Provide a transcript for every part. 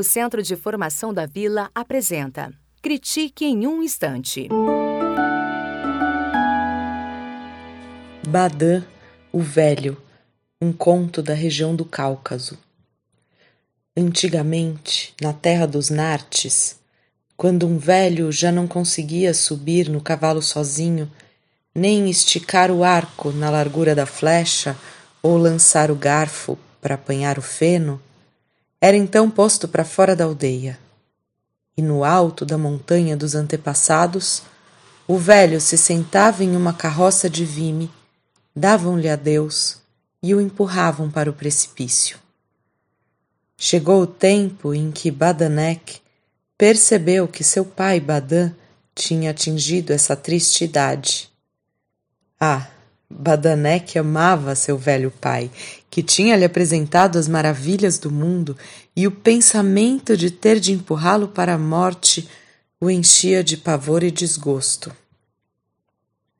O Centro de Formação da Vila apresenta Critique em um Instante. Badã, o Velho, um conto da região do Cáucaso. Antigamente, na terra dos Nartes, quando um velho já não conseguia subir no cavalo sozinho, nem esticar o arco na largura da flecha ou lançar o garfo para apanhar o feno, era então posto para fora da aldeia. E no alto da montanha dos antepassados, o velho se sentava em uma carroça de vime, davam-lhe adeus e o empurravam para o precipício. Chegou o tempo em que Badanek percebeu que seu pai Badan tinha atingido essa triste idade. Ah, Badanek amava seu velho pai, que tinha lhe apresentado as maravilhas do mundo, e o pensamento de ter de empurrá-lo para a morte o enchia de pavor e desgosto.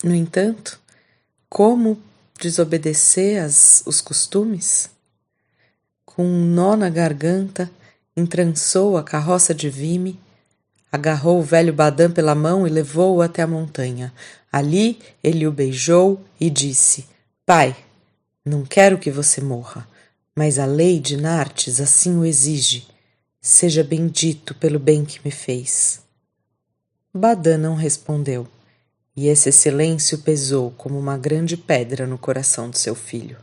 No entanto, como desobedecer as, os costumes? Com um nó na garganta, entrançou a carroça de Vime Agarrou o velho Badam pela mão e levou-o até a montanha. Ali ele o beijou e disse: Pai, não quero que você morra, mas a lei de Nartes assim o exige. Seja bendito pelo bem que me fez. Badam não respondeu, e esse silêncio pesou como uma grande pedra no coração de seu filho.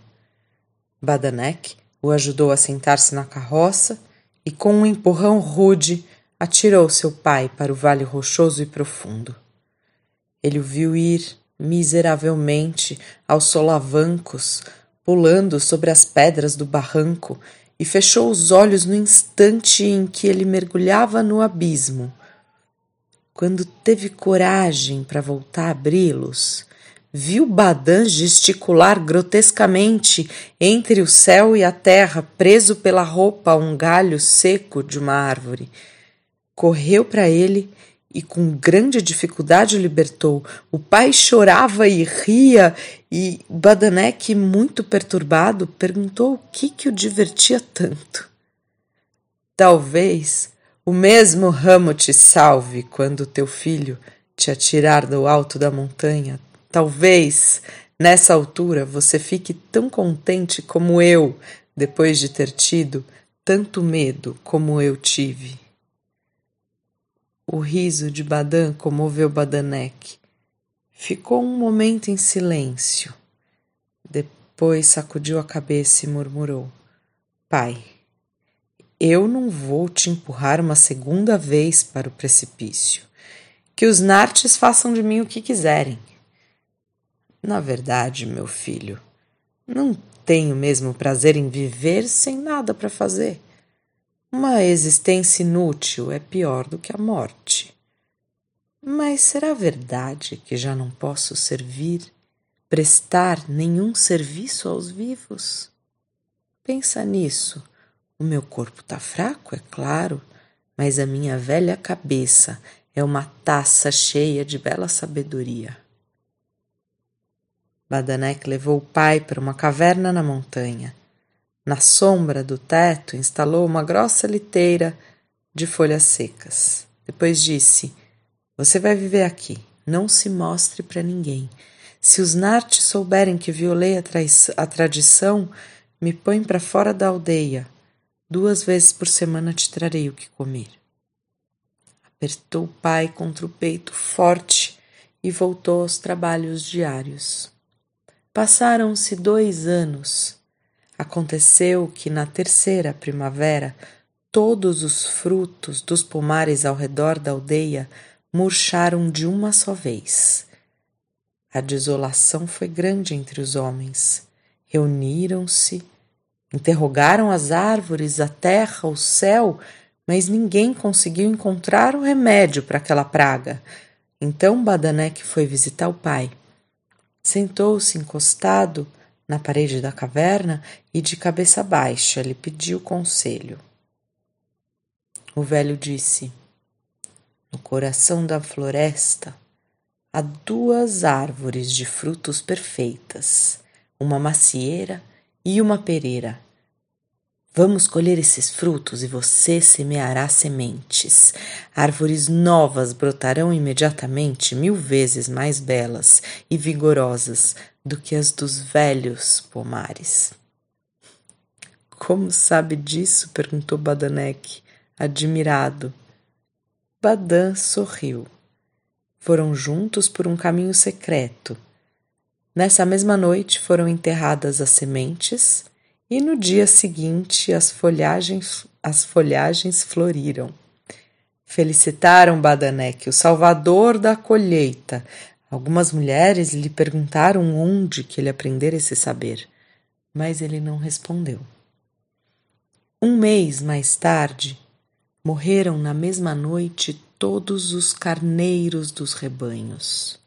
Badanek o ajudou a sentar-se na carroça e, com um empurrão rude, atirou seu pai para o vale rochoso e profundo. Ele o viu ir miseravelmente aos solavancos, pulando sobre as pedras do barranco, e fechou os olhos no instante em que ele mergulhava no abismo. Quando teve coragem para voltar a abri-los, viu Badan gesticular grotescamente entre o céu e a terra, preso pela roupa a um galho seco de uma árvore correu para ele e com grande dificuldade o libertou. O pai chorava e ria, e Badanek, muito perturbado, perguntou o que, que o divertia tanto. Talvez o mesmo ramo te salve quando teu filho te atirar do alto da montanha. Talvez nessa altura você fique tão contente como eu, depois de ter tido tanto medo como eu tive. O riso de Badan comoveu Badanek. Ficou um momento em silêncio. Depois sacudiu a cabeça e murmurou: Pai, eu não vou te empurrar uma segunda vez para o precipício. Que os nartes façam de mim o que quiserem. Na verdade, meu filho, não tenho mesmo prazer em viver sem nada para fazer. Uma existência inútil é pior do que a morte. Mas será verdade que já não posso servir, prestar nenhum serviço aos vivos? Pensa nisso. O meu corpo está fraco, é claro, mas a minha velha cabeça é uma taça cheia de bela sabedoria. Badanek levou o pai para uma caverna na montanha na sombra do teto, instalou uma grossa liteira de folhas secas. Depois disse: Você vai viver aqui. Não se mostre para ninguém. Se os Nartes souberem que violei a, a tradição, me põe para fora da aldeia. Duas vezes por semana te trarei o que comer. Apertou o pai contra o peito forte e voltou aos trabalhos diários. Passaram-se dois anos Aconteceu que na terceira primavera todos os frutos dos pomares ao redor da aldeia murcharam de uma só vez. A desolação foi grande entre os homens. Reuniram-se, interrogaram as árvores, a terra, o céu, mas ninguém conseguiu encontrar o remédio para aquela praga. Então Badanek foi visitar o pai. Sentou-se encostado na parede da caverna e de cabeça baixa lhe pediu conselho. O velho disse: No coração da floresta há duas árvores de frutos perfeitas, uma macieira e uma pereira. Vamos colher esses frutos e você semeará sementes. Árvores novas brotarão imediatamente, mil vezes mais belas e vigorosas do que as dos velhos pomares. Como sabe disso? perguntou Badanek, admirado. Badan sorriu. Foram juntos por um caminho secreto. Nessa mesma noite foram enterradas as sementes e no dia seguinte as folhagens, as folhagens floriram. Felicitaram Badanek, o salvador da colheita. Algumas mulheres lhe perguntaram onde que ele aprendera esse saber, mas ele não respondeu. Um mês mais tarde, morreram na mesma noite todos os carneiros dos rebanhos.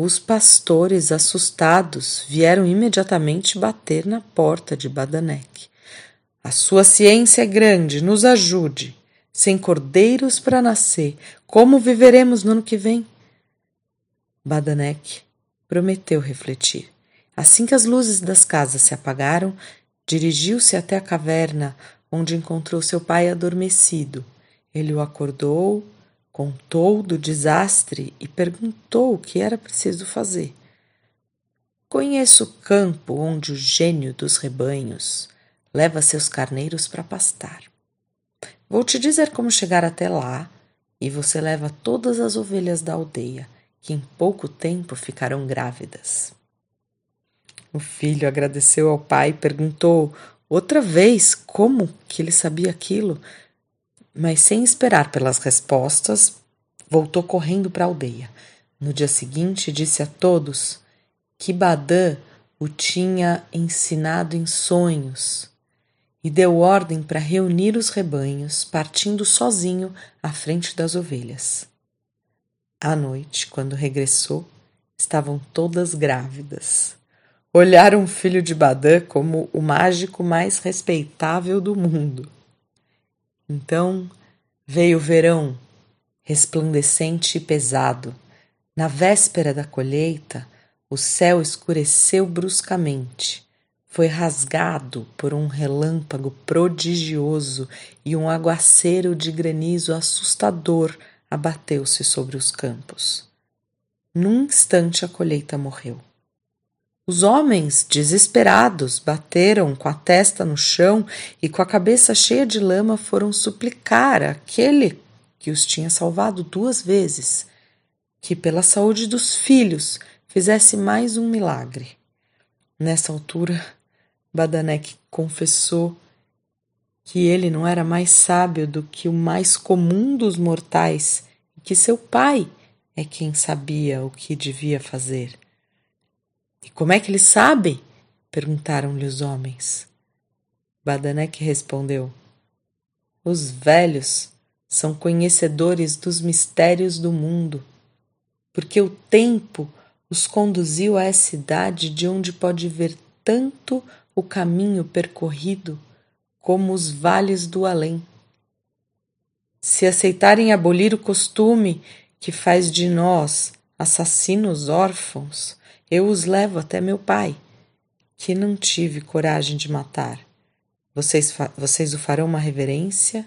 Os pastores, assustados, vieram imediatamente bater na porta de Badanek. A sua ciência é grande, nos ajude. Sem cordeiros para nascer, como viveremos no ano que vem? Badanek prometeu refletir. Assim que as luzes das casas se apagaram, dirigiu-se até a caverna, onde encontrou seu pai adormecido. Ele o acordou, contou do desastre e perguntou o que era preciso fazer. Conheço o campo onde o gênio dos rebanhos leva seus carneiros para pastar. Vou te dizer como chegar até lá e você leva todas as ovelhas da aldeia, que em pouco tempo ficarão grávidas. O filho agradeceu ao pai e perguntou outra vez como que ele sabia aquilo, mas sem esperar pelas respostas, voltou correndo para a aldeia. No dia seguinte, disse a todos que Badã o tinha ensinado em sonhos e deu ordem para reunir os rebanhos, partindo sozinho à frente das ovelhas. À noite, quando regressou, estavam todas grávidas. Olharam o filho de Badã como o mágico mais respeitável do mundo. Então veio o verão, resplandecente e pesado. Na véspera da colheita, o céu escureceu bruscamente. Foi rasgado por um relâmpago prodigioso e um aguaceiro de granizo assustador abateu-se sobre os campos. Num instante a colheita morreu. Os homens, desesperados, bateram com a testa no chão e com a cabeça cheia de lama foram suplicar aquele que os tinha salvado duas vezes que, pela saúde dos filhos, fizesse mais um milagre. Nessa altura, Badanek confessou que ele não era mais sábio do que o mais comum dos mortais e que seu pai é quem sabia o que devia fazer. E como é que ele sabe? perguntaram-lhe os homens. Badanek respondeu: Os velhos são conhecedores dos mistérios do mundo, porque o tempo os conduziu a essa idade de onde pode ver tanto o caminho percorrido como os vales do além. Se aceitarem abolir o costume que faz de nós assassinos órfãos, eu os levo até meu pai, que não tive coragem de matar. Vocês, vocês o farão uma reverência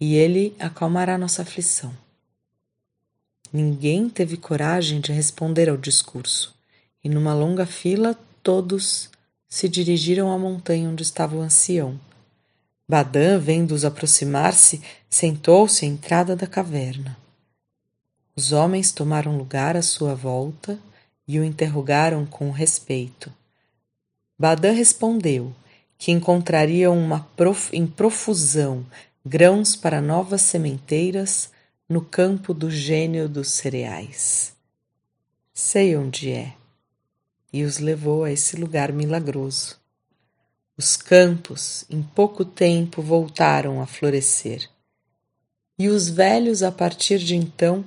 e ele acalmará nossa aflição. Ninguém teve coragem de responder ao discurso, e numa longa fila todos se dirigiram à montanha onde estava o ancião. Badã, vendo-os aproximar-se, sentou-se à entrada da caverna. Os homens tomaram lugar à sua volta e o interrogaram com respeito. Badã respondeu que encontrariam uma prof... em profusão grãos para novas sementeiras no campo do gênio dos cereais. Sei onde é, e os levou a esse lugar milagroso. Os campos, em pouco tempo, voltaram a florescer, e os velhos, a partir de então,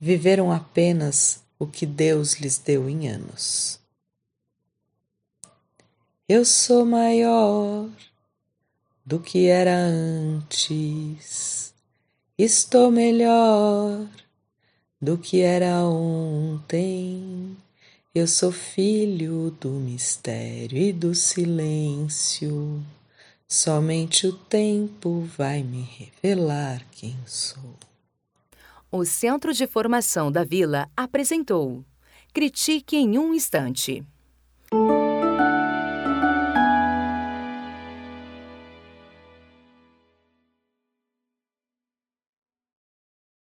viveram apenas o que Deus lhes deu em anos. Eu sou maior do que era antes, estou melhor do que era ontem. Eu sou filho do mistério e do silêncio. Somente o tempo vai me revelar quem sou. O Centro de Formação da Vila apresentou Critique em um Instante.